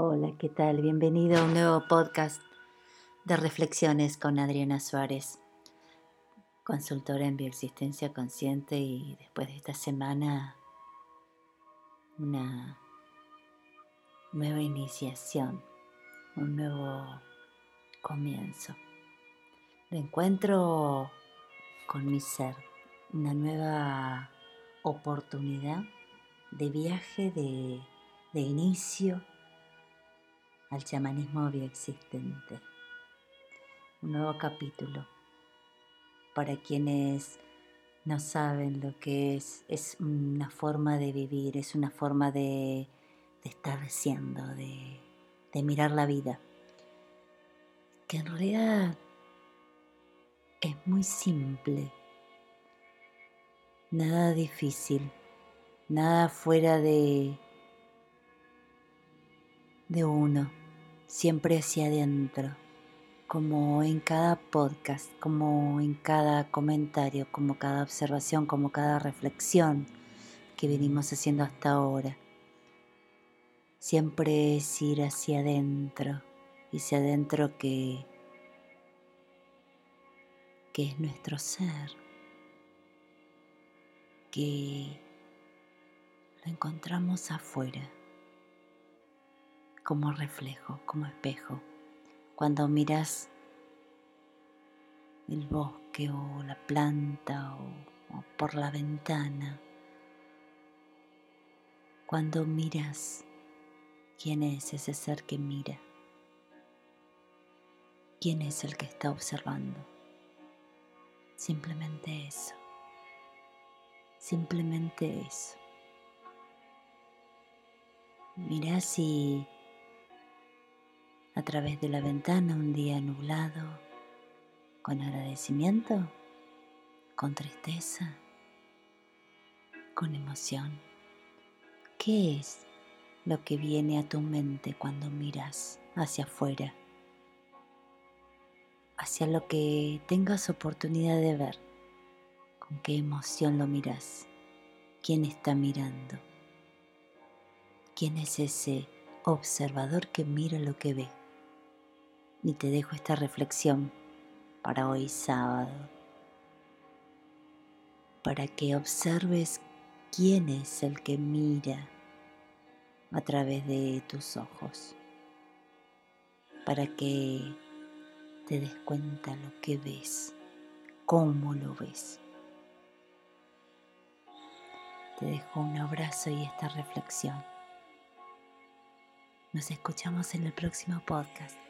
Hola, ¿qué tal? Bienvenido a un nuevo podcast de reflexiones con Adriana Suárez, consultora en bioexistencia consciente y después de esta semana una nueva iniciación, un nuevo comienzo. De encuentro con mi ser, una nueva oportunidad de viaje, de, de inicio al chamanismo bioexistente. Un nuevo capítulo. Para quienes no saben lo que es, es una forma de vivir, es una forma de, de estar siendo, de, de mirar la vida, que en realidad es muy simple, nada difícil, nada fuera de, de uno siempre hacia adentro, como en cada podcast, como en cada comentario, como cada observación, como cada reflexión que venimos haciendo hasta ahora. Siempre es ir hacia adentro, y hacia adentro que, que es nuestro ser, que lo encontramos afuera como reflejo, como espejo. Cuando miras el bosque o la planta o, por la ventana, cuando miras quién es ese ser que mira, quién es el que está observando. Simplemente eso. Simplemente eso. Mira si a través de la ventana un día nublado, con agradecimiento, con tristeza, con emoción. ¿Qué es lo que viene a tu mente cuando miras hacia afuera? Hacia lo que tengas oportunidad de ver. ¿Con qué emoción lo miras? ¿Quién está mirando? ¿Quién es ese observador que mira lo que ve? Y te dejo esta reflexión para hoy sábado, para que observes quién es el que mira a través de tus ojos, para que te des cuenta lo que ves, cómo lo ves. Te dejo un abrazo y esta reflexión. Nos escuchamos en el próximo podcast.